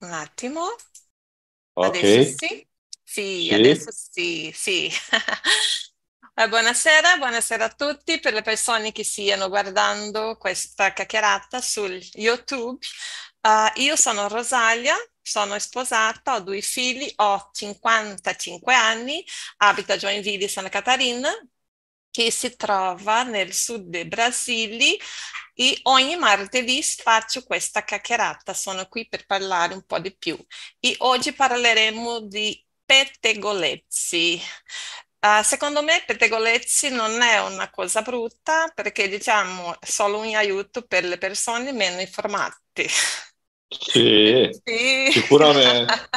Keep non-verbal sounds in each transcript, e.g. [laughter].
Un attimo. Ok, Adesso sì. Sì, sì, adesso sì, sì. [laughs] Eh, Buonasera, buonasera a tutti per le persone che stiano guardando questa chiacchierata sul YouTube. Eh, io sono Rosalia, sono sposata, ho due figli, ho 55 anni, abito a Joinville, Santa Catarina, che si trova nel sud del Brasile e ogni martedì faccio questa chiacchierata. Sono qui per parlare un po' di più e oggi parleremo di pettegolezzi. Uh, secondo me pettegolezzi non è una cosa brutta perché diciamo è solo un aiuto per le persone meno informate. [laughs] sì, Sì, sicuramente,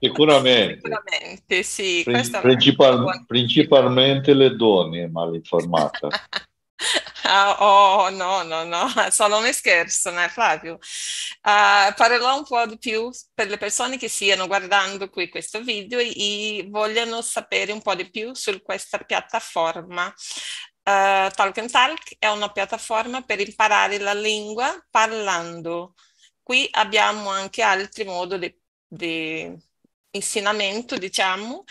sicuramente. sicuramente sì, principal- principalmente le donne mal informate. [laughs] Ah, Oh, no, no, no, solo un scherzo, né, Flavio? Ah, parlerò un po' di più per le persone che stiano guardando qui questo video e vogliono sapere un po' di più su questa piattaforma. Eh, Talk and Talk è una piattaforma per imparare la lingua parlando. Qui abbiamo anche altri modi di, di insegnamento, diciamo,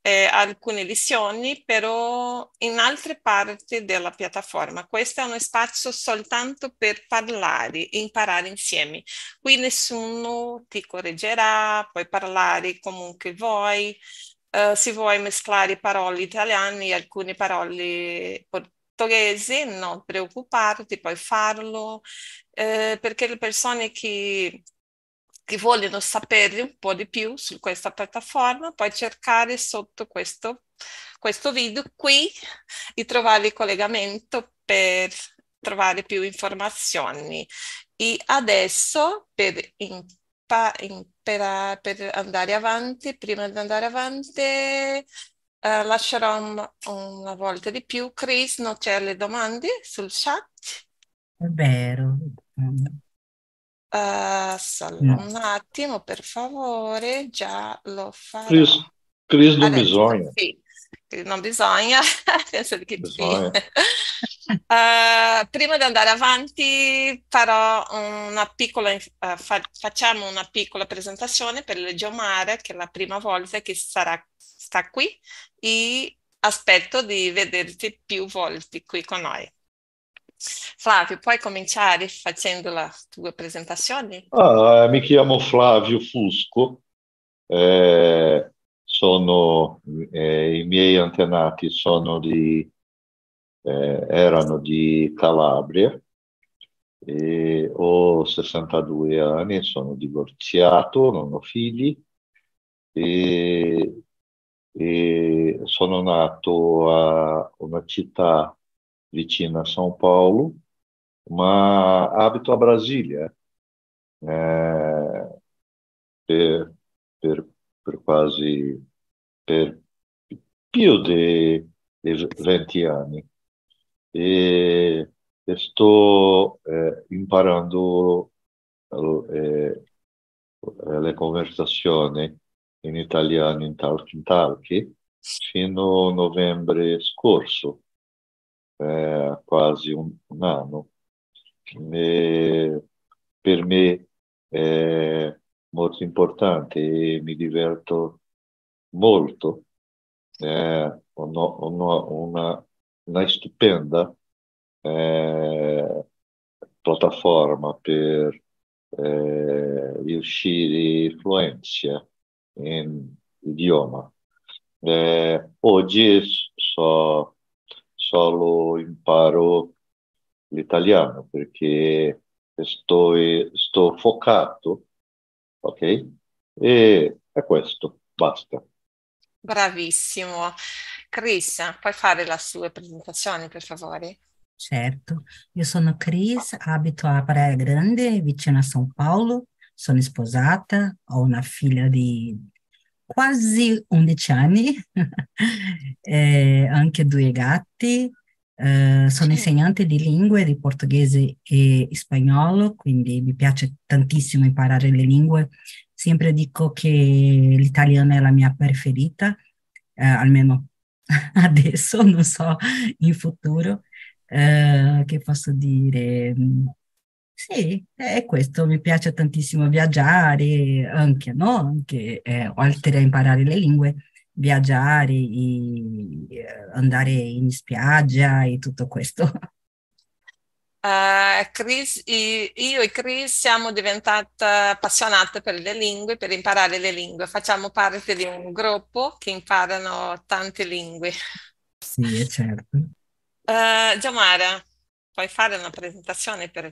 eh, alcune lezioni, però in altre parti della piattaforma. Questo è uno spazio soltanto per parlare imparare insieme. Qui nessuno ti correggerà, puoi parlare comunque vuoi. Eh, se vuoi mescolare parole italiane e alcune parole portoghesi, non preoccuparti, puoi farlo, eh, perché le persone che che vogliono sapere un po' di più su questa piattaforma, puoi cercare sotto questo, questo video qui e trovare il collegamento per trovare più informazioni. E adesso per, impa- per andare avanti, prima di andare avanti, eh, lascerò un- una volta di più. Chris, non c'è le domande sul chat? È vero. Eh, solo No. un attimo, per favore, già lo farò. Cris, Cris non Adesso, bisogna, sì, non bisogna, [laughs] penso che sì. bisogna. Eh, prima di andare avanti una piccola, eh, fa- facciamo una piccola presentazione per le Giomara, che è la prima volta che sarà, sta qui e aspetto di vederti più volte qui con noi. Flavio, puoi cominciare facendo la tua presentazione? Ah, mi chiamo Flavio Fusco, eh, sono, eh, i miei antenati sono di, eh, erano di Calabria e ho 62 anni, sono divorziato, non ho figli e, e sono nato a una città vicina a São Paulo, ma abito a Brasília eh, per, per- per quasi per più di, di 20 anni e, sto eh, imparando eh, le conversazioni in italiano in talkie talkie fino a novembre scorso, eh, quasi un, un anno. E per me è molto importante e mi diverto molto. Eh, ho ho una, una stupenda eh, piattaforma per eh, riuscire fluenza in idioma. Eh, oggi so, solo imparo l'italiano perché sto, sto focato, ok? E è questo, basta. Bravissimo. Chris, puoi fare la sua presentazione, per favore? Certo, io sono Cris, abito a Praia Grande, vicino a São Paulo, sono sposata, ho una figlia di quasi 11 anni, [laughs] anche due gatti, eh, sono insegnante di lingue, di portoghese e spagnolo, quindi mi piace tantissimo imparare le lingue. Sempre dico che l'italiano è la mia preferita, eh, almeno [laughs] adesso, non so in futuro. Eh, che posso dire? Sì, è questo, mi piace tantissimo viaggiare, anche, no? Anche, eh, oltre a imparare le lingue, viaggiare, e, andare in spiaggia e tutto questo. Uh, Chris, io e Chris siamo diventate appassionate per le lingue, per imparare le lingue. Facciamo parte di un gruppo che imparano tante lingue. Sì, certo. Uh, Giamara, puoi fare una presentazione per,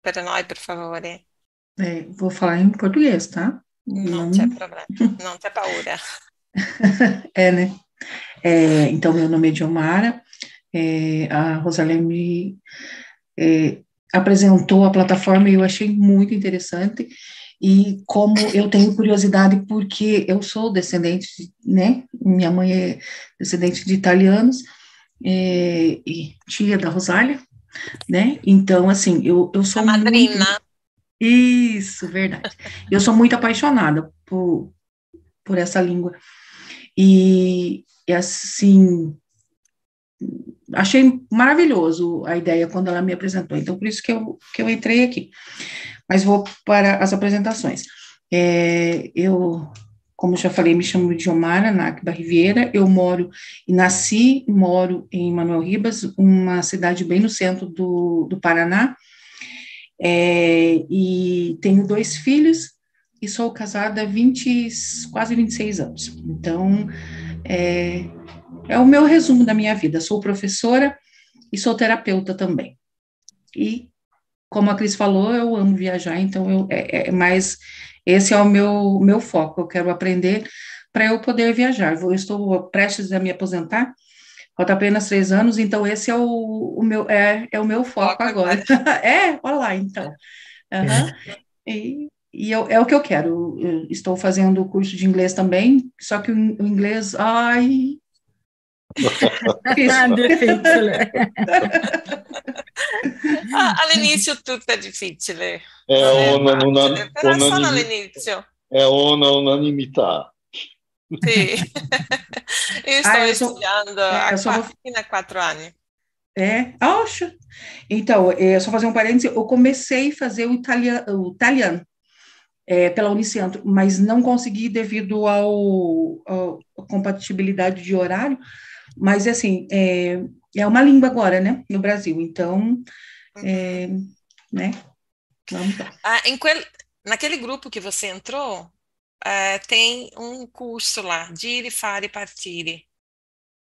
per noi, per favore? É, vou falar em português, tá? Não, não c'è problema, não tem paura. é, né? É, então, meu nome é Diomara, é, a Rosalém me é, apresentou a plataforma e eu achei muito interessante. E como eu tenho curiosidade, porque eu sou descendente, né? Minha mãe é descendente de italianos, é, e tia da Rosália, né? Então, assim, eu, eu sou. A madrina. Muito... Isso, verdade. Eu sou muito apaixonada por, por essa língua. E, e assim, achei maravilhoso a ideia quando ela me apresentou, então por isso que eu, que eu entrei aqui. Mas vou para as apresentações. É, eu, como já falei, me chamo Diomara Nakba Riviera, eu moro e nasci, moro em Manuel Ribas, uma cidade bem no centro do, do Paraná, é, e tenho dois filhos, e sou casada há 20, quase 26 anos. Então, é, é o meu resumo da minha vida. Sou professora e sou terapeuta também. E, como a Cris falou, eu amo viajar, então eu, é, é mais. Esse é o meu, meu foco. Eu quero aprender para eu poder viajar. Eu estou prestes a me aposentar, falta apenas três anos, então esse é o, o meu, é, é o meu foco, foco agora. [laughs] é, olha lá, então. Uhum. E, e eu, é o que eu quero. Eu estou fazendo o curso de inglês também, só que o, inglês, ai, difficile. [laughs] ah, all'inizio tutto è difficile. È una, una, però unanimità. solo all'inizio. È una unanimità. Sì, [laughs] io sto ah, studiando é, há sono... fino a quatro anni. É, acho. Então, é, só fazer um parênteses, eu comecei a fazer o italiano, o italiano é, pela Unicentro, mas não consegui devido ao, ao compatibilidade de horário, mas, assim, é, é uma língua agora, né, no Brasil. Então, é, né, vamos lá. Ah, em quel, naquele grupo que você entrou, é, tem um curso lá, Dire, Fare, Partire.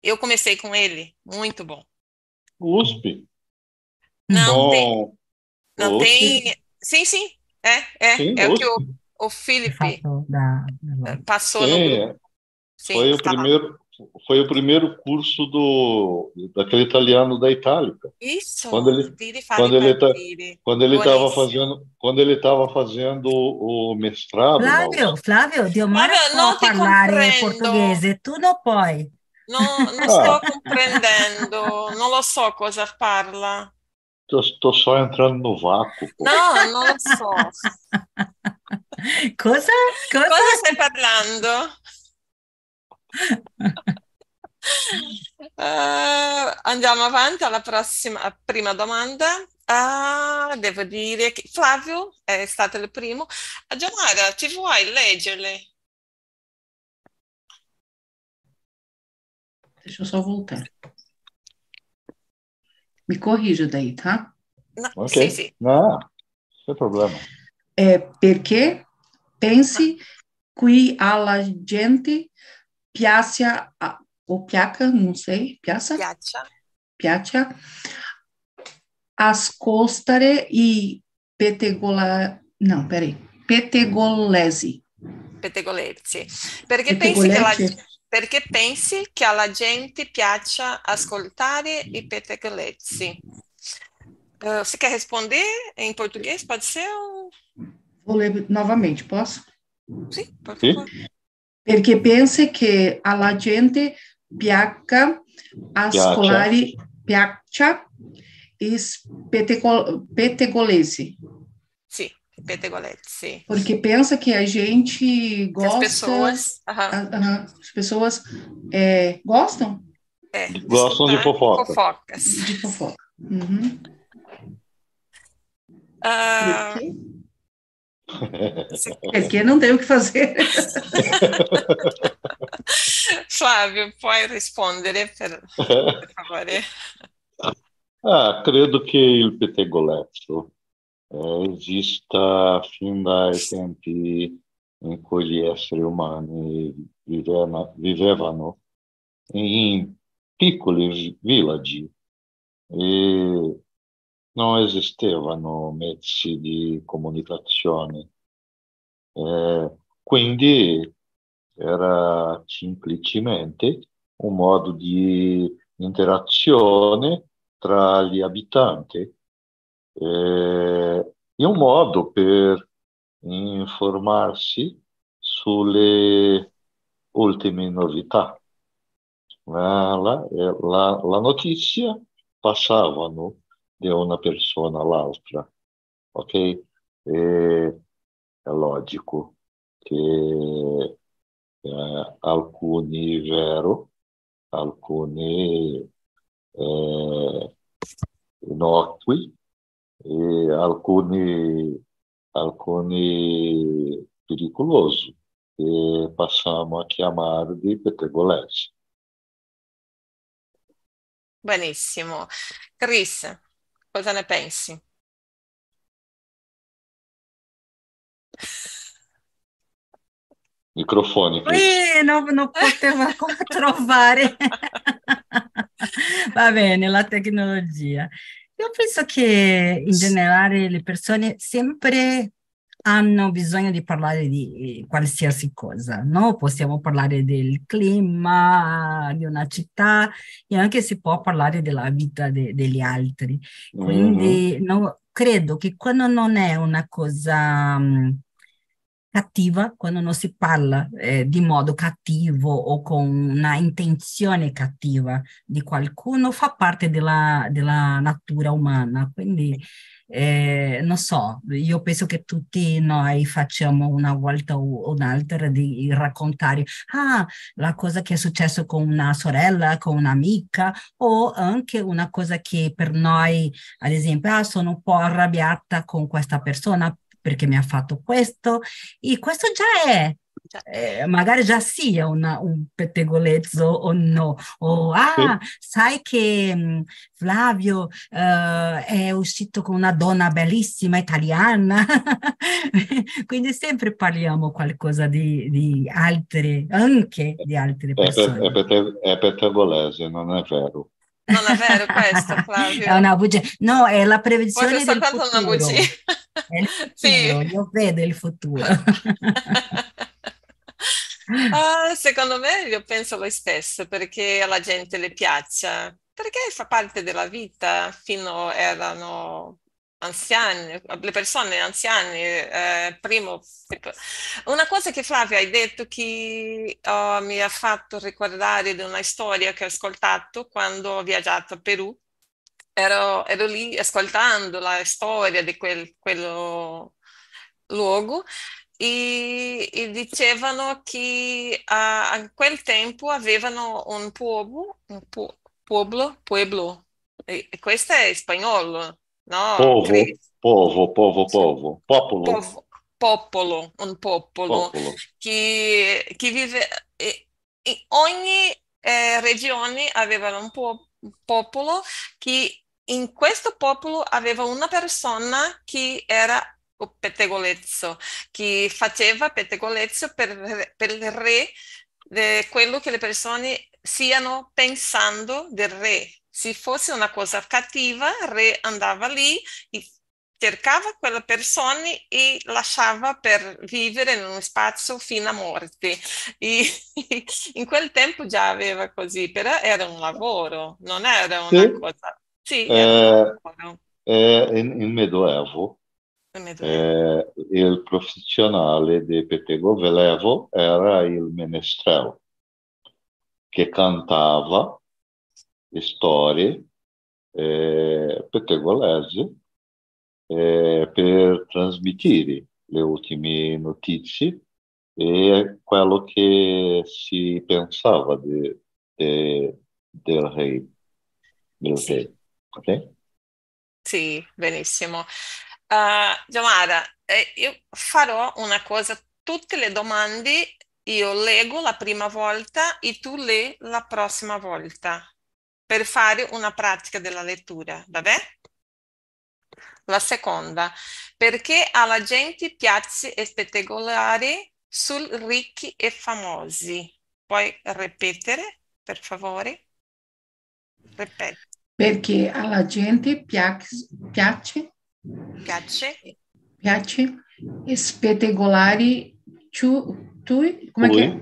Eu comecei com ele, muito bom. USP? Não, bom. tem. Não USP. tem. Sim, sim. É, é. Sim, é o que o, o Felipe passou sim, no grupo. Sim, foi o primeiro, foi o primeiro curso do daquele italiano da Itália. Isso. Quando ele quando ele tá, quando ele estava fazendo quando ele estava fazendo o mestrado. Flávio, Flávio, Diomara não può parlare portoghese, tu não puoi. Non, non ah. sto comprendendo, non lo so cosa parla. Estou só entrando no vácuo. Pô. Não, não lo so. [laughs] cosa? Cosa, cosa stai parlando? Uh, [laughs] andiamo avanti alla prossima prima domanda. Uh, devo dire che Flavio è stato il primo. Giamara, ti vuoi leggerle? Deixa eu só voltar. Me corrija daí, tá? No, ok. Sì, sì. No, sem problema. É, perché pensi qui alla gente piace, ou piaca, não sei, piaça? Piaccia. Piaccia. Ascostare e petegola... Não, peraí. Petegolesi. Petegolesi. Perché pensi, che la, perché pensi che alla gente piaccia ascoltare i petegolesi? Uh, você quer responder em português? Pode ser? Ou... Vou ler novamente, posso? Sim, por favor. Perché pensa che alla gente piaccia ascolare, piaccia is pettegolesi. Sì, pettegolesi. Porque pensa que a gente gosta... As pessoas... Uh -huh. as pessoas é, gostam? É, gostam de fofoca. Fofocas. De fofoca. Uhum. Uh, Perché [laughs] não tem o que fazer. [laughs] Flávio, puoi rispondere per, per favore? Ah, credo che il pettegolezzo eh, esista fin dai tempi in cui gli esseri umani vivevano, vivevano in piccoli villaggi e non esistevano mezzi di comunicazione. Eh, quindi era semplicemente un modo di interazione tra gli abitanti eh, e un modo per informarsi sulle ultime novità. La, la, la notizia passavano di una persona all'altra, ok? E è logico che eh, alcuni vero, alcuni eh, e alcuni, alcuni pericolosi che passiamo a chiamare di pettegolezzi. Benissimo. Chris, Cosa ne pensi? Microfoni. Qui non, non poteva [laughs] trovare. Va bene, la tecnologia. Io penso che in generale le persone sempre hanno bisogno di parlare di qualsiasi cosa, no? Possiamo parlare del clima di una città e anche si può parlare della vita de- degli altri. Quindi mm-hmm. no, credo che quando non è una cosa um, cattiva, quando non si parla eh, di modo cattivo o con una intenzione cattiva di qualcuno, fa parte della, della natura umana. Quindi eh, non so, io penso che tutti noi facciamo una volta o un'altra di raccontare ah, la cosa che è successo con una sorella, con un'amica o anche una cosa che per noi, ad esempio, ah, sono un po' arrabbiata con questa persona perché mi ha fatto questo e questo già è eh, magari già sia una, un pettegolezzo o no, o ah, sì. sai che mh, mm, Flavio uh, è uscito con una donna bellissima italiana, [laughs] quindi sempre parliamo qualcosa di, di altre, anche di altre persone. È, per, è, pettegolese, non è vero. Non è vero questo, [laughs] Flavio. È una bugia. No, è la previsione del futuro. Una bugia. È [laughs] sì. io vedo il futuro. Uh, [laughs] [laughs] secondo me io penso lo stesso perché alla gente le piaccia, perché fa parte della vita, fino erano anziani, le persone anziane, eh, primo, una cosa che Flavia hai detto che oh, mi ha fatto ricordare di una storia che ho ascoltato quando ho viaggiato a Perù, ero, ero lì ascoltando la storia di quel quello luogo e, e dicevano che a, a, quel tempo avevano un pueblo, un pu- pueblo, pueblo, e, e questo è spagnolo, no? Povo, povo, povo, povo, popolo. Povo, popolo, un popolo, popolo. Che, che vive... In ogni eh, regione aveva un, po- un popolo che in questo popolo aveva una persona che era o pettegolezzo, che faceva pettegolezzo per, per il re, de quello che le persone stiano pensando del re. Se fosse una cosa cattiva, il re andava lì e cercava quella persona e lasciava per vivere in uno spazio fino a morte. E [laughs] in quel tempo già aveva così, però era un lavoro, non era una sì. cosa... Sì, eh, eh, in, in Medioevo eh, il professionale di Petego Velevo era il menestrel, che cantava storie eh, pettegolesi eh, per trasmettere le ultime notizie e quello che si pensava di, di, del re. Del re. Okay? Sì, benissimo. Uh, Giamara, eh, io farò una cosa, tutte le domande io leggo la prima volta e tu leggi la prossima volta per fare una pratica della lettura, va bene? La seconda, perché alla gente piace spettacolare sul ricchi e famosi. Puoi ripetere, per favore? Ripeti. Perché alla gente piace, piace, piace, piace spettacolari tu, tu, come che?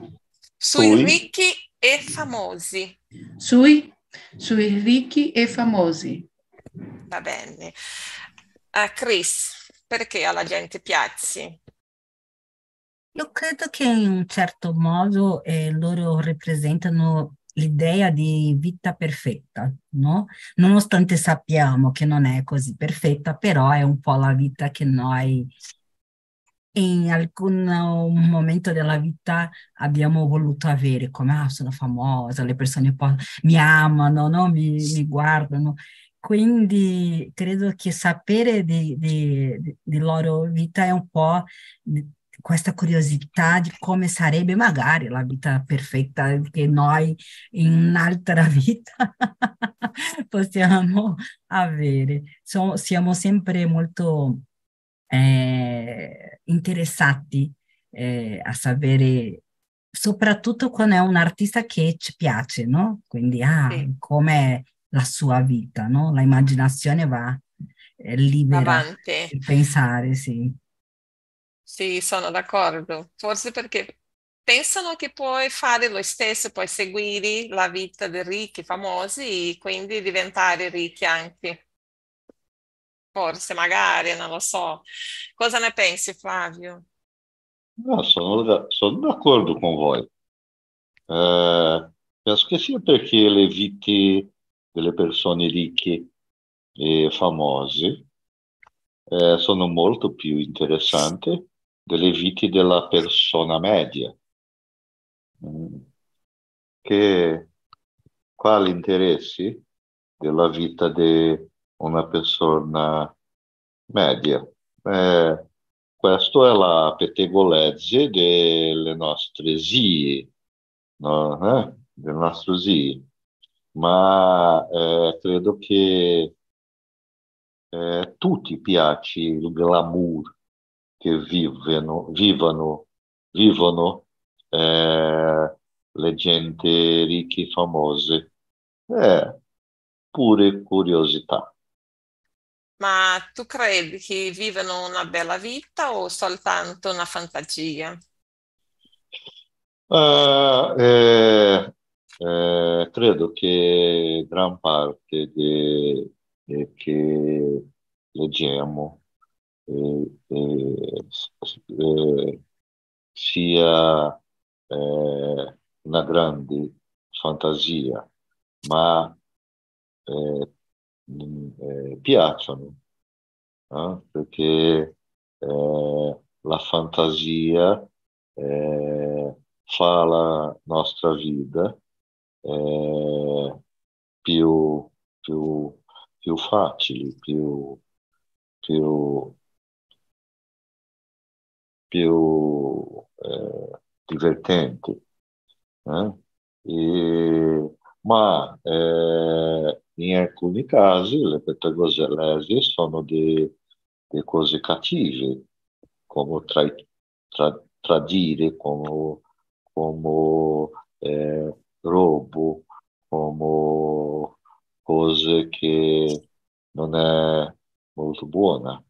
Sui ricchi e famosi. Sui, sui ricchi e famosi. Va bene. Uh, Chris, perché alla gente piace? Io credo che in un certo modo eh, loro rappresentano l'idea di vita perfetta, no? Nonostante sappiamo che non è così perfetta, però è un po' la vita che noi in alcun momento della vita abbiamo voluto avere, come ah, sono famosa, le persone mi amano, no? mi, mi guardano. Quindi credo che sapere di, di, di loro vita è un po' questa curiosità di come sarebbe magari la vita perfetta che noi in un'altra [laughs] vita [laughs] possiamo avere. So, siamo sempre molto eh, interessati eh, a sapere, soprattutto quando è un artista che ci piace, no? Quindi, ah, sì. come la sua vita, no? La immaginazione va eh, libera di pensare, sì. Sì, sono d'accordo. Forse perché pensano che puoi fare lo stesso, puoi seguire la vita dei ricchi, famosi, e quindi diventare ricchi anche. Forse, magari, non lo so. Cosa ne pensi, Flavio? No, sono, sono d'accordo con voi. Eh, penso che sia perché le vite delle persone ricche e famose eh, sono molto più interessanti delle vite della persona media. Mm. Che quali interessi della vita di una persona media? Eh, questa è la pettegolezza delle nostre zie, no? eh? del nostro zie. Ma eh, credo che eh, tutti piace il glamour che vivono, vivono, vivono eh, le gente ricche e famose. È pure curiosità. Ma tu credi che vivano una bella vita o soltanto una fantasia? Uh, eh, eh, credo che gran parte de, de che leggiamo eh, eh, sia eh, una grande fantasia, ma eh, eh, piacciono, perché la fantasia fa la nostra vita più, più, più facile, più, più più eh, divertenti. Eh? E, ma eh, in alcuni casi le pettegolesi sono di, di, cose cattive, come tra, tra, tradire, come, come eh, robo, come cose che non è molto buona.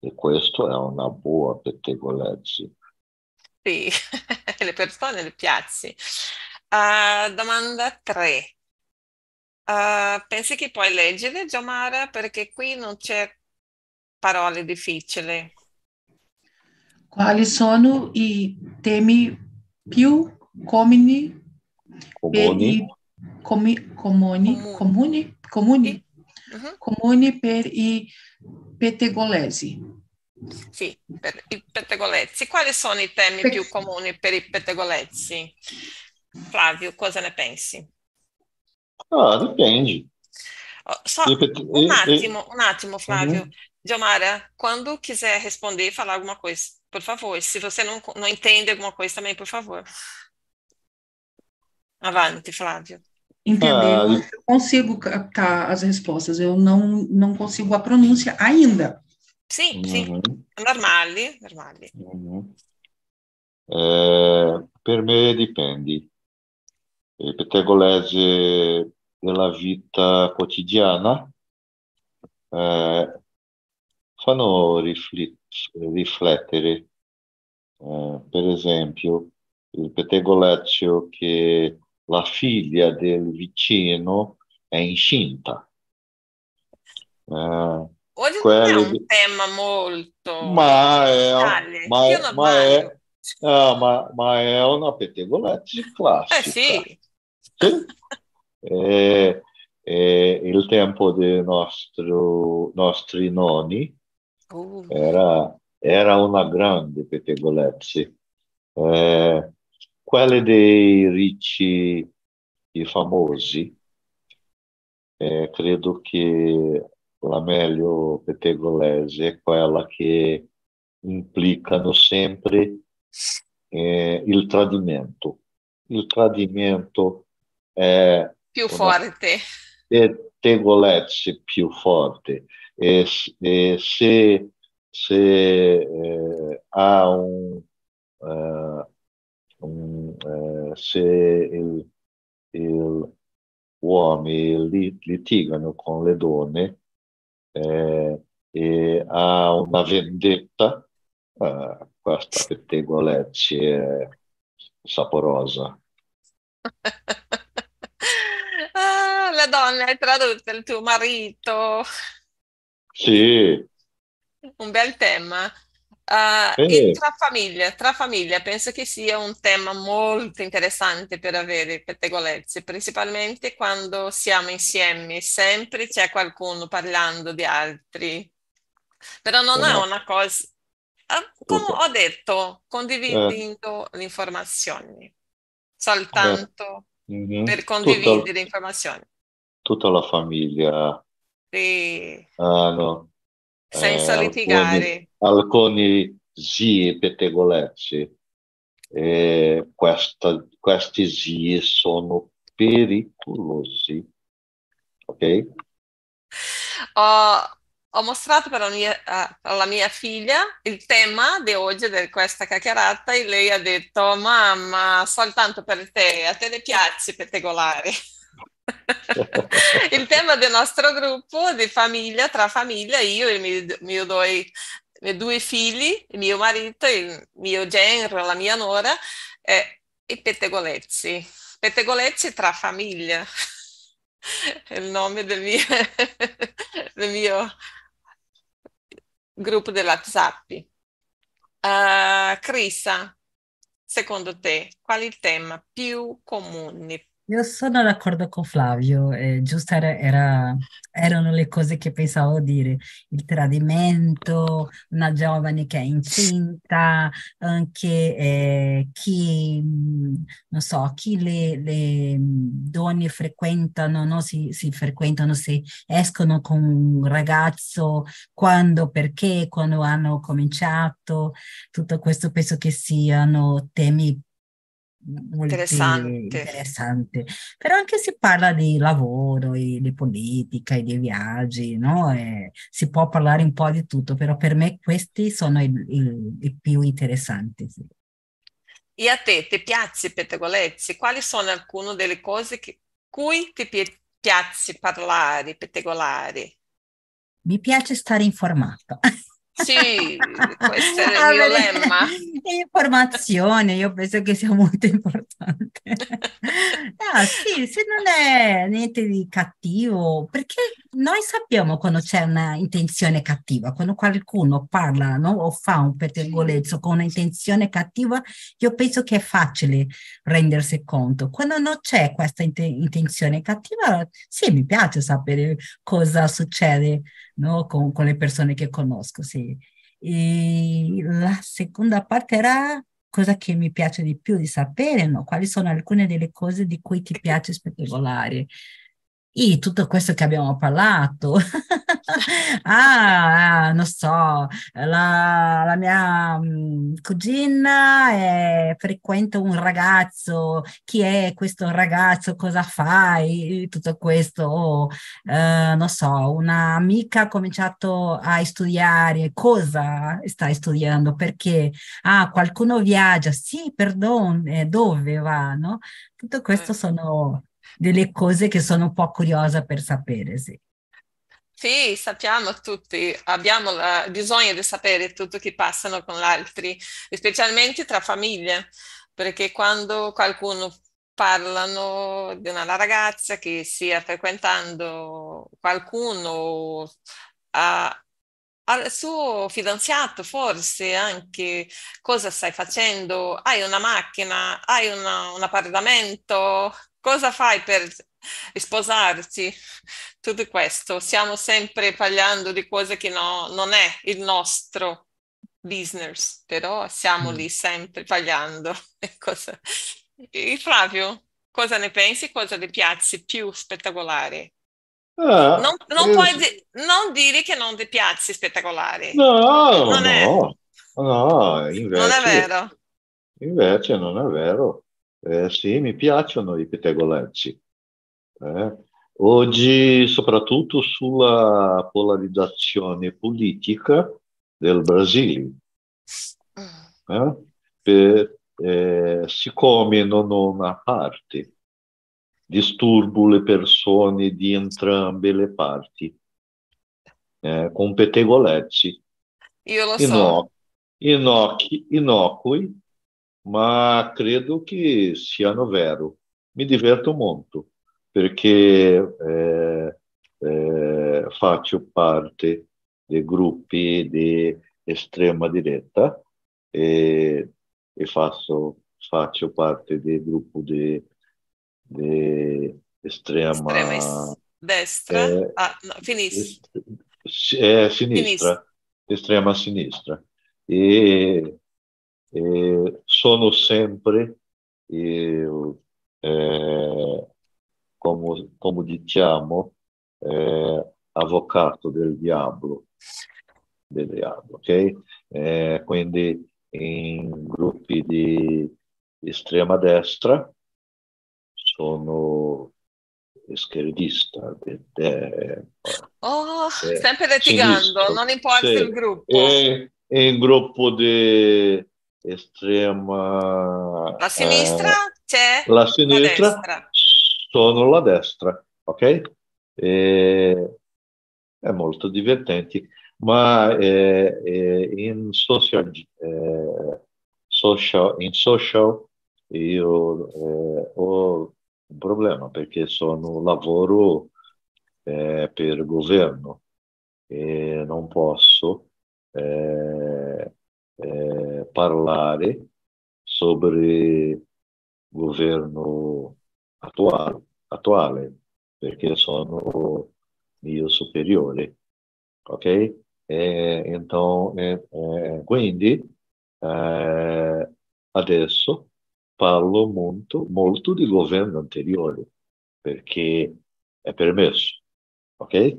E questo è una buona pettegolezza. Sì, [laughs] le persone le piazzi. Uh, domanda 3. Uh, ah, pensi che puoi leggere, Giamara? Perché qui non c'è parole difficili. Quali sono i temi più comuni, comuni. Comi, comuni, comuni, comuni, uh-huh. comuni per i pettegolesi. Sì, per i pettegolezzi. Quali sono i temi Pe- più comuni per i pettegolezzi? Flavio, cosa ne pensi? Ah, dipende. Oh, so, un, attimo, un attimo, Flavio. Uh-huh. Giomara, quando quiser responder, falar alguma coisa, por favor. Se você não, não entende alguma coisa também, por favor. Avante, Flávio. Entender, ah, eu consigo captar as respostas, eu não, não consigo a pronúncia ainda. Sim, sim, uhum. normale, normale. Uhum. Eh, per me dipende. Petego legge della vita quotidiana eh, fanno riflettere. Eh, per esempio, il pettegolezzo che la figlia del vicino è incinta. Eh, Oggi non è un tema molto ma è, ma è, ma è, ah, ma, ma è una pettegolezzo classica. Eh sì. sì. è, [laughs] è il tempo dei nostro, nostri nonni uh. era, era una grande pettegolezzo. Eh, quelle dei ricci e famosi, eh, credo che la meglio pettegolese è quella che implicano sempre eh, il tradimento. Il tradimento è più forte. Pettegolezze più forte. E, e se, se eh, ha un, uh, se il, il uomini litigano con le donne eh, e ha una vendetta, eh, questa pettegolezzi è saporosa. [laughs] ah, la donna è tradotta il tuo marito. Sì. Un bel tema. Uh, e tra famiglia, tra famiglia, penso che sia un tema molto interessante per avere pettegolezzi, principalmente quando siamo insieme, sempre c'è qualcuno parlando di altri. Però non è una cosa, ah, come ho detto, condividendo le informazioni, soltanto mm-hmm. per condividere tutta, informazioni. Tutta la famiglia. Sì. Ah, no senza eh, litigare. Alcuni, alcuni zii pettegolezzi, eh, questa, questi zii sono pericolosi. Ok? Ho, ho mostrato per la, mia, alla mia figlia il tema di oggi di questa chiacchierata e lei ha detto mamma soltanto per te, a te le piace pettegolare. [laughs] il tema del nostro gruppo di famiglia, tra famiglia, io e i miei, miei, due, miei due figli, mio marito, il mio genero, la mia nora, è i pettegolezzi. Pettegolezzi tra famiglia. [laughs] È il nome del mio, [laughs] del mio gruppo della WhatsApp. Uh, Crisa, secondo te, qual è il tema più comune Io sono d'accordo con Flavio, eh, giusto era, era, erano le cose che pensavo dire, il tradimento, una giovane che è incinta, anche eh, chi, non so, chi le, le donne frequentano, no? si, si frequentano, si escono con un ragazzo, quando, perché, quando hanno cominciato, tutto questo penso che siano temi interessante. interessante. Però anche si parla di lavoro, e di politica, e di viaggi, no? E si può parlare un po' di tutto, però per me questi sono i, i, i più interessanti. Sì. E a te, ti piace pettegolezzi? Quali sono alcune delle cose che, cui ti piace parlare, pettegolare? Mi piace stare informato. [laughs] Sì, questo è il mio lemma. Informazione, io penso che sia molto importante. [laughs] ah, sì, se non è niente di cattivo, perché noi sappiamo quando c'è una intenzione cattiva, quando qualcuno parla no, o fa un pettegolezzo con un'intenzione cattiva, io penso che è facile rendersi conto. Quando non c'è questa int- intenzione cattiva, sì, mi piace sapere cosa succede no, con, con le persone che conosco, sì. E la seconda parte era cosa che mi piace di più di sapere, no? quali sono alcune delle cose di cui ti piace spettacolare. E tutto questo che abbiamo parlato, [laughs] ah, non so, la, la mia mh, cugina è, frequenta un ragazzo, chi è questo ragazzo, cosa fai, tutto questo, oh, eh, non so, un'amica ha cominciato a studiare, cosa stai studiando, perché, ah, qualcuno viaggia, sì, perdono, eh, dove va, no? Tutto questo sono delle cose che sono un po' curiosa per sapere, sì. Sì, sappiamo tutti, abbiamo la, bisogno di sapere tutto che passano con gli altri, specialmente tra famiglie, perché quando qualcuno parlano di una ragazza che stia frequentando qualcuno, a, al suo fidanzato forse anche cosa stai facendo, hai una macchina, hai una, un appartamento, cosa fai per sposarti? Tutto questo, stiamo sempre parlando di cose che no, non è il nostro business, però siamo mm. lì sempre parlando. [laughs] E Flavio, cosa ne pensi? Cosa ti piace più spettacolare? Ah, non, non, puoi di- non, dire che non ti piace spettacolare. No, non no, è, no, invece, non è vero. Invece non è vero. Eh, sì, mi piacciono i pettegolezzi. Eh? Oggi, soprattutto sulla polarizzazione politica del Brasile. Mm. Eh? Per, eh, siccome non ho una parte, disturbo le persone di entrambe le parti, eh, con pettegolezzi. Io lo so. Innocui, innocui ma credo che siano vero. Mi diverto molto perché eh, eh, faccio parte dei gruppi di estrema diretta e, e faccio, faccio, parte del gruppo di, di estrema destra, eh, ah, no. Est, sinistra, sinistra, estrema sinistra. E eh, sono sempre, eh, come, come, diciamo, eh, avvocato del diavolo, del diavolo ok? Eh, quindi in gruppi di estrema destra sono scherzista. oh, sempre litigando, non importa sì. il gruppo. E, in gruppo di estrema... La sinistra? eh, c'è? la sinistra, la sono la destra, ok? E, è molto divertente, ma eh, eh, in, social, eh, social, in social io eh, ho un problema perché sono lavoro eh, per governo e non posso eh, eh, parlare sobre governo attuale, attuale perché sono mio superiore, ok? E, então, é, é, quindi eh, adesso parlo molto, molto di governo anteriore perché è permesso, ok?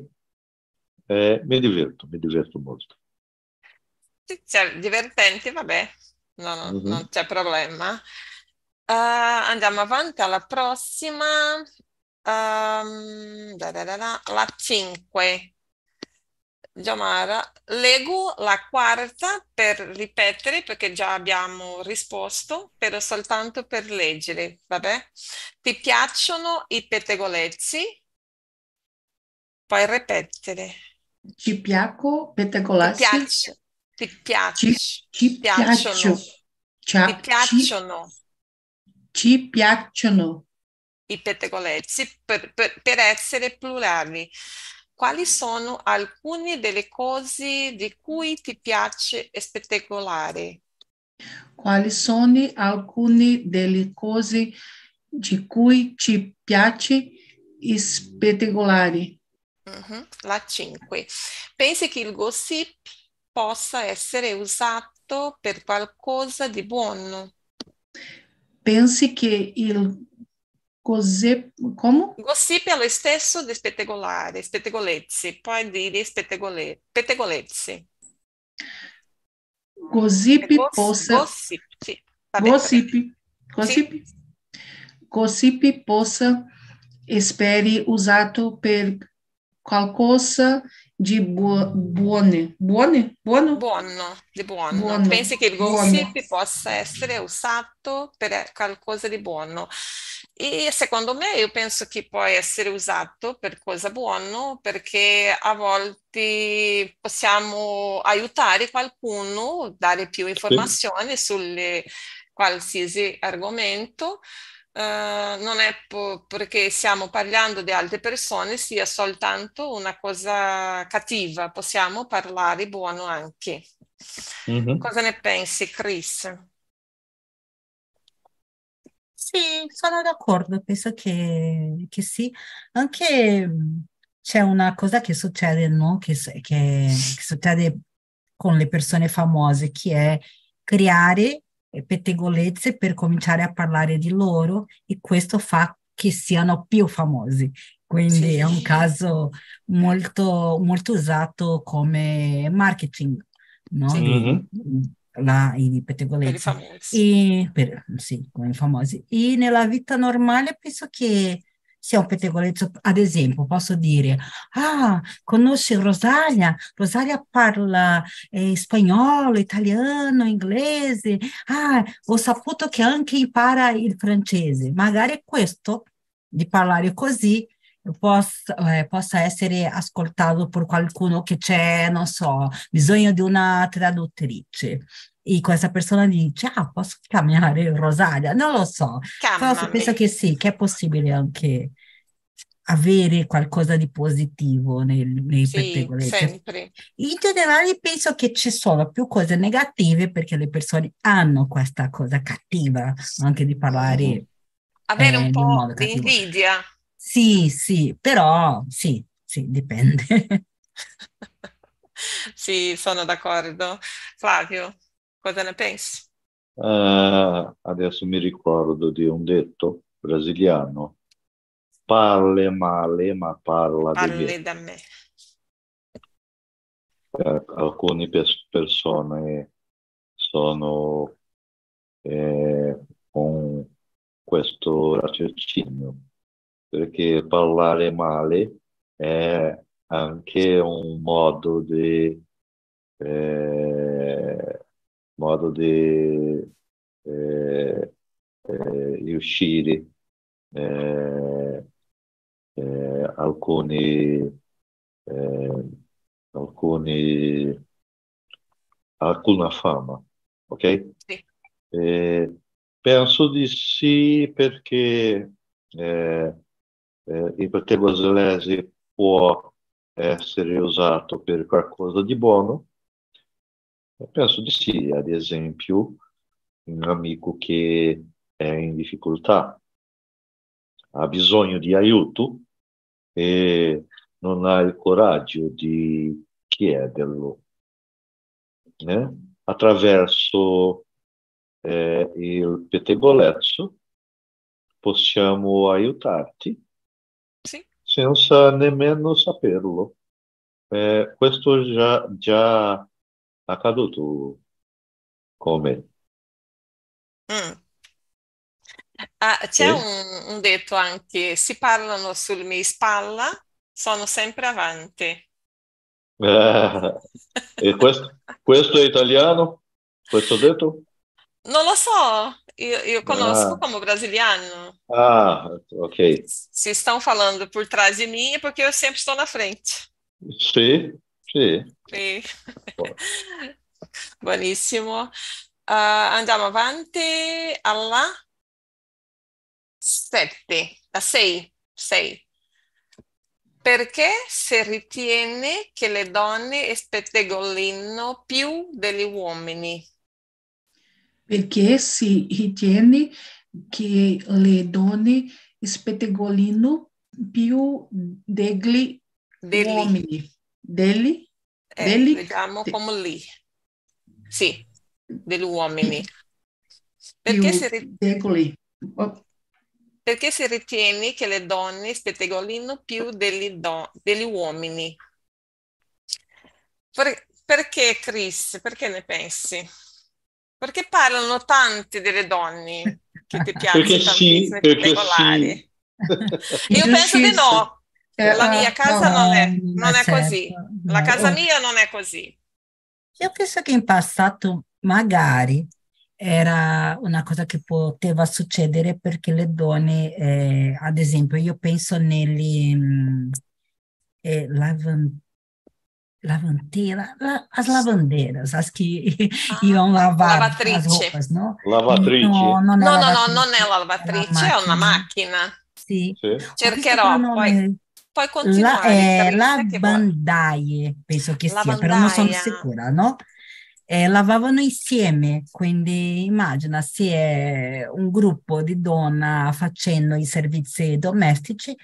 Eh, mi diverto, mi diverto molto cioè, divertenti, vabbè, no, no, mm-hmm. non c'è problema. Uh, andiamo avanti alla prossima, um, da da da la 5. Giamara, leggo la quarta per ripetere perché già abbiamo risposto, però soltanto per leggere, vabbè? Ti piacciono i pettegolezzi? Puoi ripetere. Ci piacciono pettegolezzi? Ti piace, ti piace, ci, ci piacciono. Ti piacciono. Ci piacciono. I pettegolezzi per, per, per essere plurali. Quali sono alcune delle cose di cui ti piace spettacolare? Quali sono alcune delle cose di cui ci piace spettacolare? Uh-huh. La 5. Pensi che il gossip possa essere usato per qualcosa di buono. Pensi che il Gossip, como? Gossip é o stesso di spettegolare, spettegolezzi, poi dire spettegole, pettegolezzi. Gossip goss, possa... Gossip, sì. Gossip, gossip. Sì. Gossip possa espere usato per qualcosa di buo, buone, buone, buono? Buono, di buono. buono. Pensi che il gossip buono. possa essere usato per qualcosa di buono. E secondo me io penso che può essere usato per cosa buona perché a volte possiamo aiutare qualcuno, dare più informazioni sì. su qualsiasi argomento. Uh, non è po- perché stiamo parlando di altre persone sia soltanto una cosa cattiva, possiamo parlare buono anche. Mm-hmm. Cosa ne pensi, Chris? Sì, sono d'accordo, penso che, che sì. Anche c'è una cosa che succede, no? Che, che, che succede con le persone famose, che è creare pettegolezze per cominciare a parlare di loro e questo fa che siano più famosi. Quindi sì. è un caso molto, molto usato come marketing, no? Sì. Mm-hmm là i pettegolezzi. Per i e, per, sì, come i famosi. E nella vita normale penso che sia un pettegolezzo, ad esempio, posso dire, ah, conosci Rosalia? Rosalia parla eh, spagnolo, italiano, inglese, ah, ho saputo che anche impara il francese. Magari questo, di parlare così, possa, eh, possa essere ascoltato per qualcuno che c'è, non so, bisogno di una traduttrice. E questa persona dice, ah, posso chiamare Rosalia? Non lo so, però penso che sì, che è possibile anche avere qualcosa di positivo nei, nei sì, sempre. In generale penso che ci sono più cose negative perché le persone hanno questa cosa cattiva anche di parlare. Mm. Avere eh, un po' di invidia. Sì, sì, però sì, sì, dipende. [laughs] sì, sono d'accordo. Flavio, cosa ne pensi? Uh, adesso mi ricordo di un detto brasiliano, parle male ma parla Parli di me. da me. Alcune pers- persone sono eh, con questo raziocinio perché parlare male è anche un modo di, eh, modo di eh, eh, riuscire eh, eh, alcuni, eh, alcuni alcuna fama, ok? Sì. penso di sì perché eh, eh, il vertebro zelese può essere usato per qualcosa di buono? Penso di sì, ad esempio, un amico che è in difficoltà, ha bisogno di aiuto e non ha il coraggio di chiederlo. Eh? Attraverso eh, il pettegolezzo possiamo aiutarti senza nemmeno saperlo. Eh, questo già, già accaduto con me. Mm. Ah, c'è sì. un, un, detto anche, si parlano sul mia spalla, sono sempre avanti. Eh, e questo, questo è italiano? Questo detto? Non lo so, io, io conosco ah. como brasiliano. Ah, ok. Se estão falando por trás de mim é porque eu sempre estou na frente. Sim, sim. Sì. [laughs] Buonissimo. Uh, andiamo avanti alla 7, la 6, 6. Perché si ritiene che le donne spettegolino più degli uomini? perché si ritiene che le donne spettegolino più degli degli. uomini. Degli? Eh, degli? Vediamo come lì. Sì, degli uomini. Perché si, ri... degli. Oh. perché si ritiene che le donne spettegolino più degli, do- degli uomini. Per- perché, Chris? Perché ne pensi? Perché parlano tanti delle donne che ti piacciono [laughs] perché sì, perché sì. [laughs] Io penso di no. La mia casa no, non è, non è certo, così. La casa mia non è così. Io penso che in passato magari era una cosa che poteva succedere perché le donne, eh, ad esempio, io penso negli mh, eh, lavandeira, la, as lavandeiras, as que [laughs] ah, iam lavar lavatrice. as roupas, não? Lavatrice. No, non, no, no, no, non è la lavatrice, è una macchina. Sì. sì. Cercherò, poi, poi continuare. La, eh, lavandaie, penso che sia, però non sono sicura, no? eh, lavavano insieme, quindi immagina se è un gruppo di donne facendo i servizi domestici,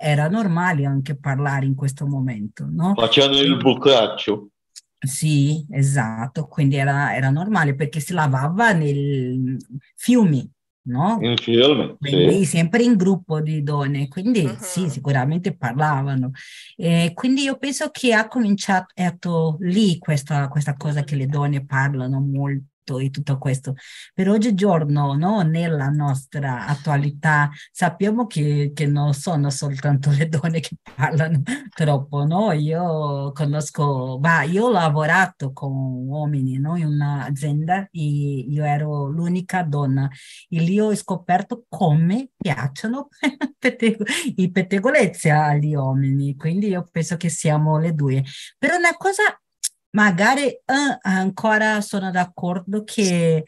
era normale anche parlare in questo momento, no? Facendo il bucaccio. Sì, esatto, quindi era, era normale perché si lavava nei fiumi, no? In film, quindi sì. sempre in gruppo di donne, quindi uh-huh. sì, sicuramente parlavano. E quindi io penso che ha cominciato lì questa, questa cosa che le donne parlano molto e tutto questo. Per oggigiorno, no, nella nostra attualità, sappiamo che, che, non sono soltanto [laughs] le donne che parlano troppo, no? Io conosco, bah, io ho lavorato con uomini, no? In un'azienda e io ero l'unica donna e lì ho scoperto come piacciono [laughs] i pettegolezzi agli uomini, quindi io penso che siamo le due. Però una cosa magari eh, ancora sono d'accordo che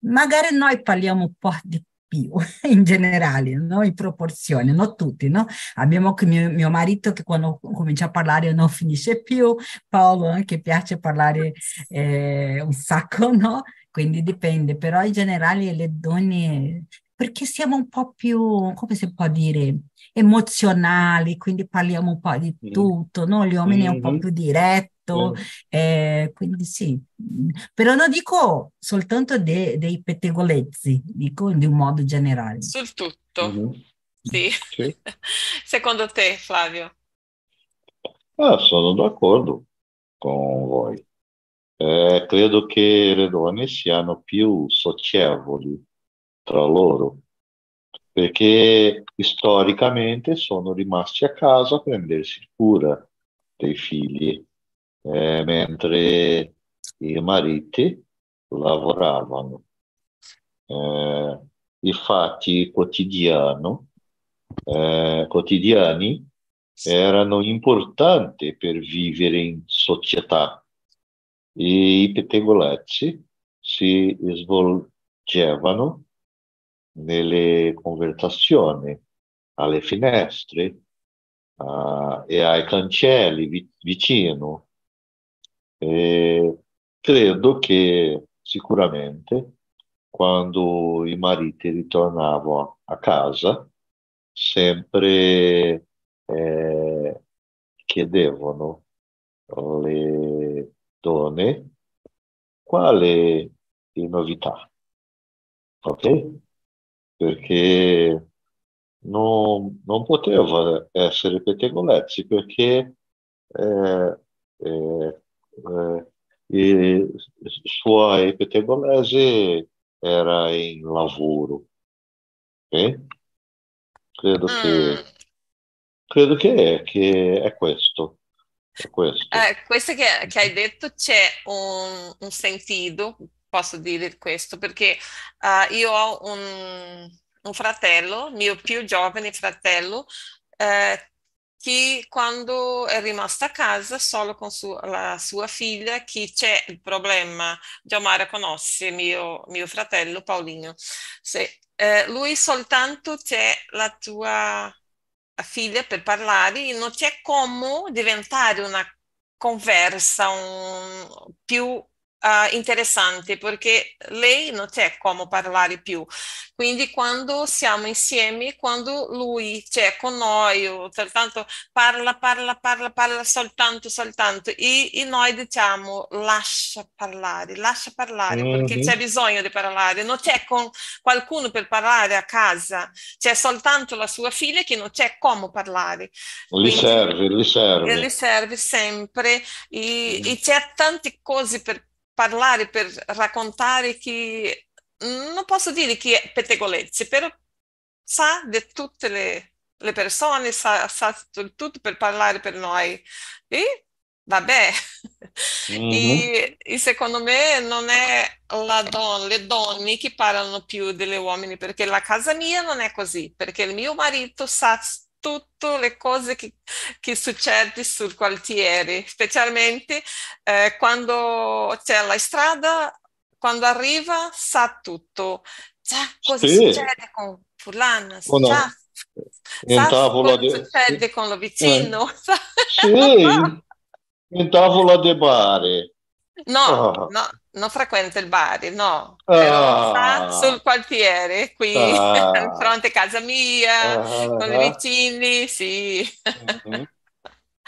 magari noi parliamo un po' di più [laughs] in generale, no? in proporzione, non tutti. No? Abbiamo mio, mio marito che quando comincia a parlare non finisce più, Paolo anche piace parlare eh, un sacco, [laughs] no? quindi dipende, però in generale le donne, perché siamo un po' più, come si può dire, emozionali, quindi parliamo un po' di tutto, no? gli uomini mm-hmm. è un po' più diretti tutto, eh, quindi sì, però non dico soltanto de, dei pettegolezzi, dico di un modo generale. Sul tutto, mm-hmm. sì. sì. [laughs] Secondo te, Flavio? Ah, sono d'accordo con voi. Eh, credo che le donne siano più socievoli tra loro, perché storicamente sono rimasti a casa a prendersi cura dei figli eh, mentre i mariti lavoravano. Eh, I fatti eh, quotidiani erano importanti per vivere in società e i pettegolezzi si svolgevano nelle conversazioni alle finestre uh, e ai cancelli vi- vicino e credo che sicuramente quando i mariti ritornavano a casa sempre eh, chiedevano alle donne quale novità, ok? Perché non, non poteva essere pettegolezzi perché eh, eh, eh, suoi pettegolesi era in lavoro. Okay? Credo, mm. che, credo che, è, che è questo. È questo. Eh, questo che, che, hai detto c'è un, un, sentito, posso dire questo, perché uh, io ho un, un, fratello, mio più giovane fratello, eh, che quando è rimasta a casa solo con su, la sua figlia, che c'è il problema, Giamara conosce mio, mio fratello Paolino, se, eh, lui soltanto c'è la tua figlia per parlare, non c'è come diventare una conversa un, più uh, interessante perché lei non c'è come parlare più. Quindi quando siamo insieme, quando lui c'è con noi, soltanto parla, parla, parla, parla soltanto, soltanto, e, e noi diciamo lascia parlare, lascia parlare, mm-hmm. perché c'è bisogno di parlare, non c'è con qualcuno per parlare a casa, c'è soltanto la sua figlia che non c'è come parlare. Gli serve, gli serve. Gli serve sempre, e, mm. e c'è tante cose per parlare, per raccontare che non posso dire che è pettegolezzi, però sa di tutte le, le persone, sa, sa, tutto per parlare per noi. E vabbè, mm-hmm. [laughs] e, e, secondo me non è don, le donne che parlano più delle uomini, perché la casa mia non è così, perché il mio marito sa tutte le cose che, che succedono sul quartiere, specialmente eh, quando c'è la strada, quando arriva sa tutto. Già, cosa sì. succede con fulano? Oh, no. Sa cosa de... succede con lo vicino? Eh. Sì, in tavola di bare. No, ah. no, non frequenta il bar, no, però ah. sul quartiere, qui [laughs] ah. in fronte a casa mia, ah. con i vicini, sì. Mm-hmm.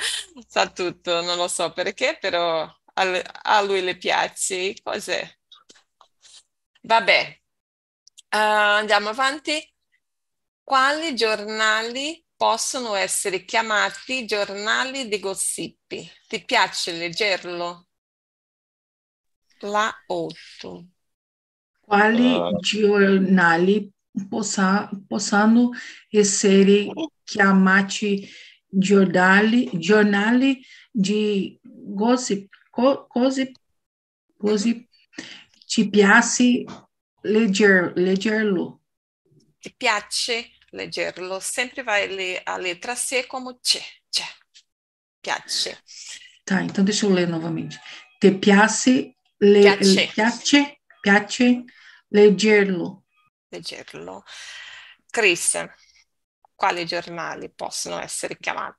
[laughs] Sa tutto, non lo so perché, però a, lui le piace. Cos'è? Vabbè, uh, andiamo avanti. Quali giornali possono essere chiamati giornali di gossippi? Ti piace leggerlo? La 8. Quali uh, giornali possa, possano essere chiamati giornali, giornali di gossip, co, così, così ci piace legger, leggerlo. Ti piace leggerlo? Sempre vai a letra C come c'è, c'è. Piace. Tá, então deixa eu ler novamente. Te piace Le, piace. piace, piace leggerlo. Leggerlo. Chris, quali giornali possono essere chiamati?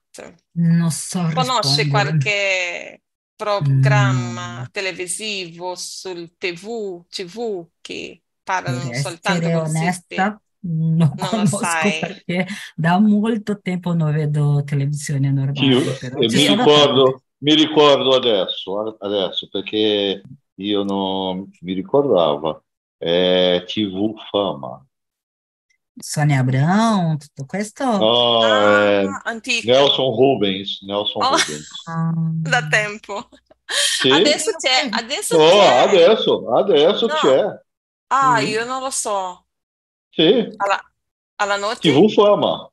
Non so. Conosci qualche programma no. televisivo sul TV, TV che parlano per soltanto con onesta, non, non conosco perché da molto tempo non vedo televisione normale. Io, mi, ricordo, mi ricordo adesso, adesso perché io non mi ricordavo, è TV Fama. Sônia Abrão, tutto questo? No, ah, Nelson Rubens, Nelson oh, Rubens. Da tempo. Sì? Adesso c'è, adesso no, c'è. adesso, adesso no. c'è. Ah, mm. io non lo so. Sì. Alla, alla notte? TV Fama.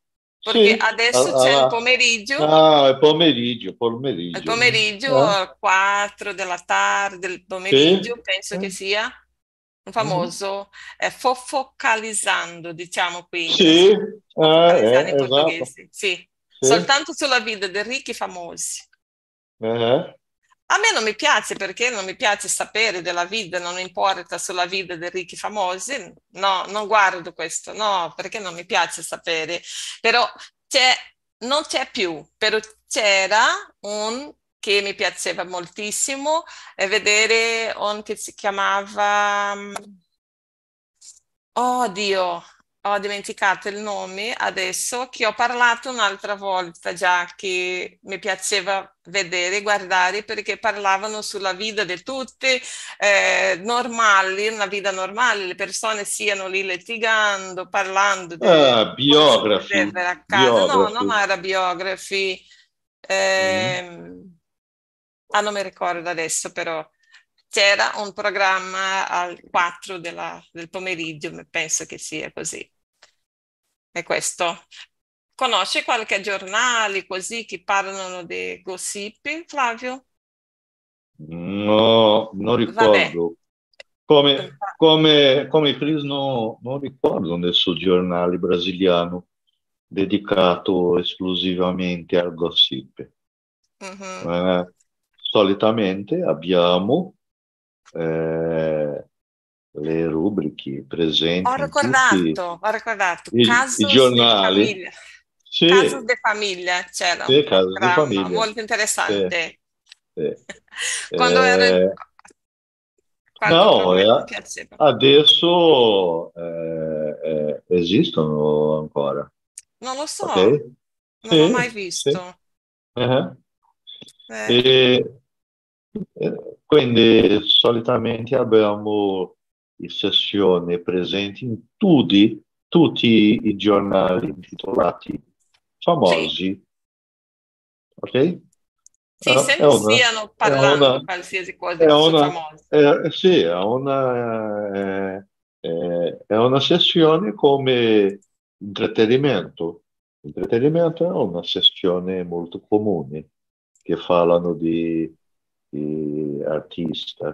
Perché sì. adesso ah, c'è il pomeriggio. Ah, il pomeriggio, pomeriggio. Il pomeriggio, eh? 4 della tarde, del pomeriggio, sì. penso che sia un famoso, eh, focalizzando, diciamo qui. Sì, eh, in esatto. sì. sì. soltanto sulla vita dei ricchi famosi. Uh-huh. A me non mi piace perché non mi piace sapere della vita, non importa sulla vita dei ricchi famosi, no, non guardo questo, no, perché non mi piace sapere. Però c'è, non c'è più, però c'era un che mi piaceva moltissimo e vedere un che si chiamava... Oh Dio, ho dimenticato il nome adesso, che ho parlato un'altra volta già, che mi piaceva vedere, guardare, perché parlavano sulla vita di tutte, eh, normali, una vita normale, le persone siano lì litigando, parlando di... Ah, biografi. No, non era biografi. Eh, mm. Ah, non mi ricordo adesso, però c'era un programma al 4 della, del pomeriggio, penso che sia così. È questo. Conosci qualche giornale così che parlano di gossip, Flavio? No, non ricordo. Come, come, come Chris no, non ricordo nessun giornale brasiliano dedicato esclusivamente al gossip. Uh-huh. Eh, solitamente abbiamo eh, le rubriche presenti. Ho ricordato, ho ricordato. I, i giornali. Sì. Caso de famiglia c'era sì, caso di famiglia. molto interessante. Sì. [laughs] Quando eh, ero... No, eh, adesso eh, esistono ancora. Non lo so, Ok? non Sì, l'ho mai sì. visto. Eh. Eh, E, eh, quindi solitamente abbiamo sessione presenti in tutti, tutti i giornali intitolati famosi. Ok? sì, Eh, è una- stiano parlando una- di qualsiasi cosa è una- famosi. Eh, sì, è una, eh, eh, è una sessione come intrattenimento. Intrattenimento è una sessione molto comune che parlano di, di artisti,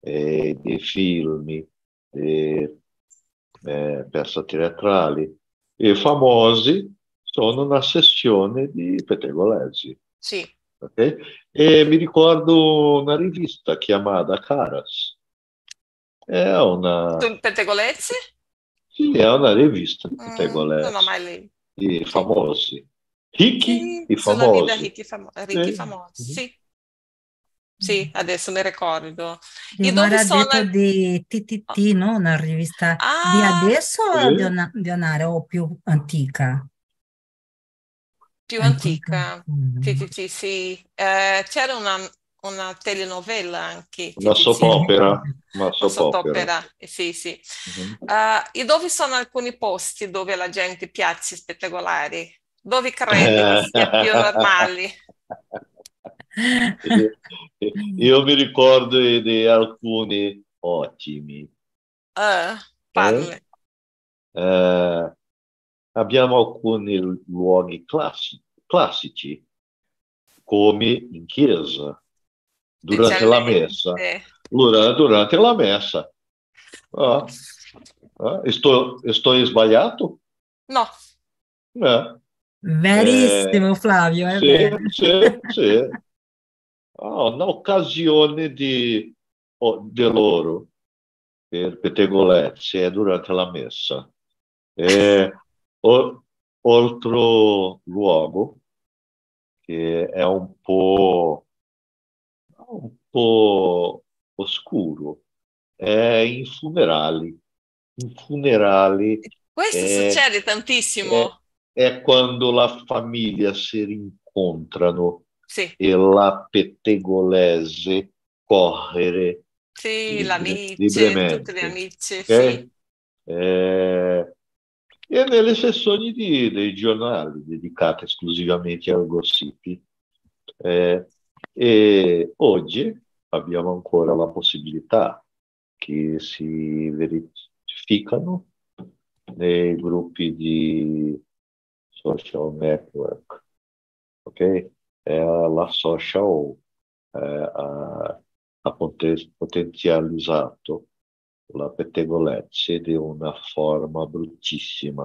eh, di film, di eh, peça teatrali. E famosi sono una sessione di pettegolezzi. Sì, ok? E mi ricordo una rivista chiamata Caras. È una, pettegolezzi? sì, è una rivista di Mm, pettegolezzi, non ho mai letto. di famosi. Ricchi Sì, e sono lì da famosi. ricchi, ricchi Sì. famosi. Sì. Sì, adesso mi ricordo. Di E dove sono? Maradetto di TTT, no? Una rivista di Ah, adesso o Sì. di una, di un'area o più antica? più Antica. antica. Mm. Sì, sì, sì, sì. Eh, c'era una, una telenovela anche, Una TTT, soap opera, una soap opera. sottopera. Sì, sì. Mhm. Eh, e dove sono alcuni posti dove la gente piace spettacolari? Dove credi che sia più normale? [laughs] Io, mi ricordo di alcuni ottimi. Eh, parli. Eh, abbiamo alcuni luoghi classi- classici, come in chiesa, durante la messa. Allora, durante la messa. Ah, ah, sto, sto sbagliato? No, Eh, Verissimo, Flavio, è sì, vero. sì, sì. Ah, un'occasione di, oh, di loro per pettegolezzi è durante la messa. E, o- altro luogo che è un po', un po' oscuro è in funerali. In funerali questo Eh, succede tantissimo. è quando la famiglia si rincontrano Sì, e la pettegolese correre sì, libre- l'amici, libremente. tutti gli amici, ok? sì. Eh, e nelle sessioni di- dei giornali dedicate esclusivamente al gossip. Eh, e oggi abbiamo ancora la possibilità che si verificano nei gruppi di social network, ok? È la social eh, ha, ha poten- potenzializzato la pettegolezza di una forma bruttissima,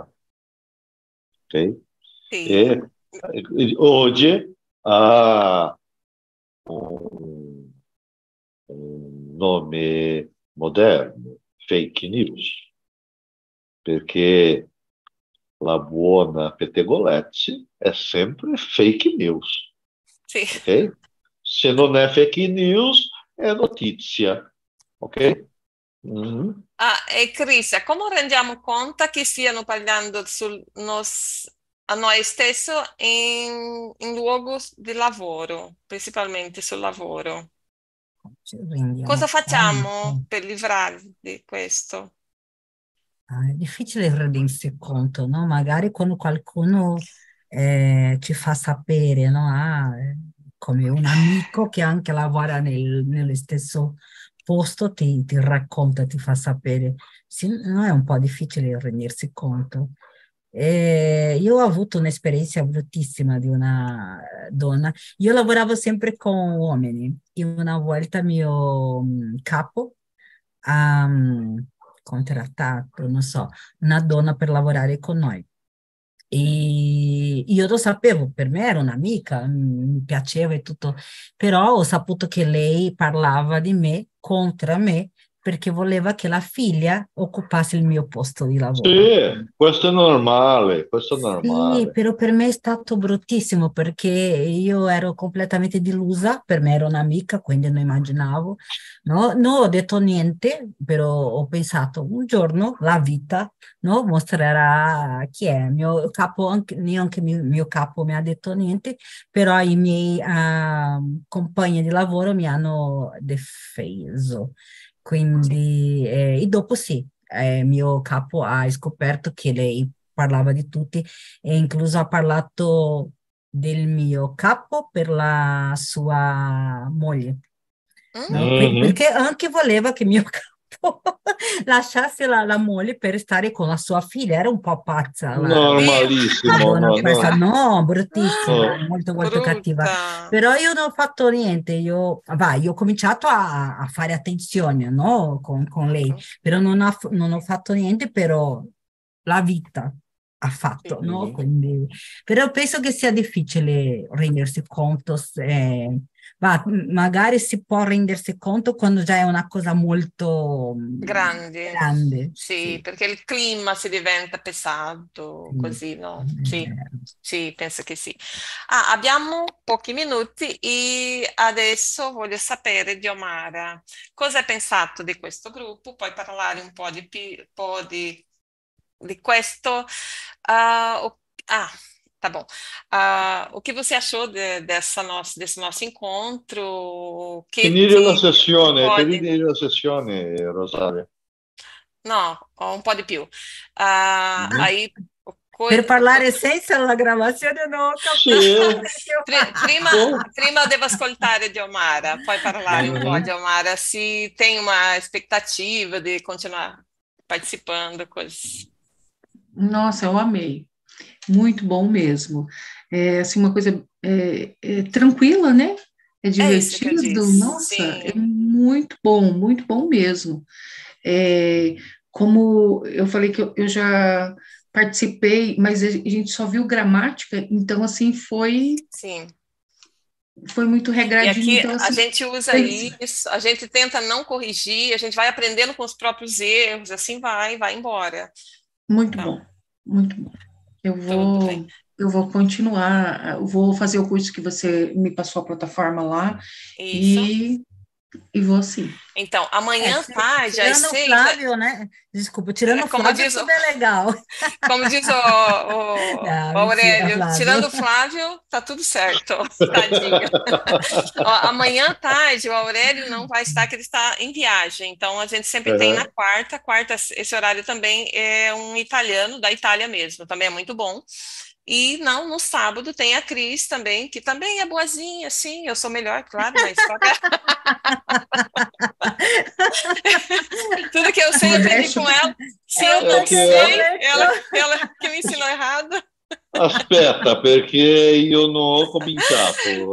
ok? Sì. E, oggi ha un, un nome moderno, fake news, perché la buona pettegolezza è sempre fake news, Sì. ok? Se non è fake news, è notizia, ok? Mhm. Ah, e Cris, come rendiamo conto che stiano parlando sul nos- a noi stessi in, in luogo di lavoro, principalmente sul lavoro? Cosa facciamo conto. per livrarci di questo? Ah, è difficile rendersi conto, no? Magari quando qualcuno eh, ci fa sapere, no? Ah, eh, come un amico che anche lavora nel, nello stesso posto ti, ti racconta, ti fa sapere. Sì, no, è un po' difficile rendersi conto. E io ho avuto un'esperienza bruttissima di una donna. Io lavoravo sempre con uomini e una volta mio mm, capo ha mm, contrattato, non so, una donna per lavorare con noi. E io lo sapevo, per me era un'amica, mm, mi piaceva e tutto, però ho saputo che lei parlava di me contro me perché voleva che la figlia occupasse il mio posto di lavoro. Sì, questo è normale, questo è normale. Sì, però per me è stato bruttissimo perché io ero completamente delusa, per me era un'amica, quindi non immaginavo, no? Non ho detto niente, però ho pensato un giorno la vita no? mostrerà chi è. Mio capo, anche, neanche mio, mio capo mi ha detto niente, però i miei uh, compagni di lavoro mi hanno difeso. Quindi, eh, e dopo sì, eh, mio capo ha scoperto che lei parlava di tutti e incluso ha parlato del mio capo per la sua moglie. Mm-hmm. Perché anche voleva che mio [laughs] capo [laughs] lasciasse la, la, moglie per stare con la sua figlia, era un po' pazza. Normalissimo. No, no, no, bruttissima, no. molto molto Brutta. cattiva. Però io non ho fatto niente, io, vai, io ho cominciato a, a fare attenzione no? con, con lei, però non, ha, non ho fatto niente, però la vita ha fatto, no? Quindi, però penso che sia difficile rendersi conto se, ma magari si può rendersi conto quando già è una cosa molto grande. grande. Sì, sì. perché il clima si diventa pesato, sì. così, no? Sì, sì, penso che sì. Ah, abbiamo pochi minuti e adesso voglio sapere di Omara. Cosa hai pensato di questo gruppo? Puoi parlare un po' di, po di, di questo? Uh, ah, Tá bom. Uh, o que você achou de, dessa nossa, desse nosso encontro? Que, finire la sessione, pode... finire la sessione, Rosaria. No, un po' di più. Uh, mm-hmm. Aí Per parlare senza la gravazione no, sì. prima, prima devo ascoltare di Omara, poi parlare un po' di Omara, se tem uma expectativa de continuar participando. Coisas. Nossa, eu amei. Muito bom mesmo. É assim, uma coisa é, é tranquila, né? É, é divertido. É Nossa, Sim. é muito bom, muito bom mesmo. É, como eu falei que eu, eu já participei, mas a gente só viu gramática, então assim foi. Sim foi muito regradinho. E aqui então, assim, a gente usa isso, a gente tenta não corrigir, a gente vai aprendendo com os próprios erros, assim vai, vai embora. Muito então. bom, muito bom. Eu vou, eu vou continuar, vou fazer o curso que você me passou a plataforma lá Isso. e e vou sim. Então, amanhã é, tarde, às seis... Tirando o Flávio, né? Desculpa, tirando o Flávio, diz, tudo é legal. [laughs] Como diz o, o, [laughs] Não, o Aurélio, mentira, tirando o Flávio, tá tudo certo. [laughs] Tadinho. Ó, amanhã tarde, o Aurélio não vai estar, que ele está em viagem. Então, a gente sempre uhum. tem na quarta. Quarta, esse horário também é um italiano, da Itália mesmo. Também é muito bom. E não, no sábado tem a Cris também, que também é boazinha, sim, eu sou melhor, claro, mas só que... [laughs] Tudo que eu sei, eu aprendi com ela. Se eu não sei, ela, ela que me ensinou errado. Aspetta, perché io non ho cominciato.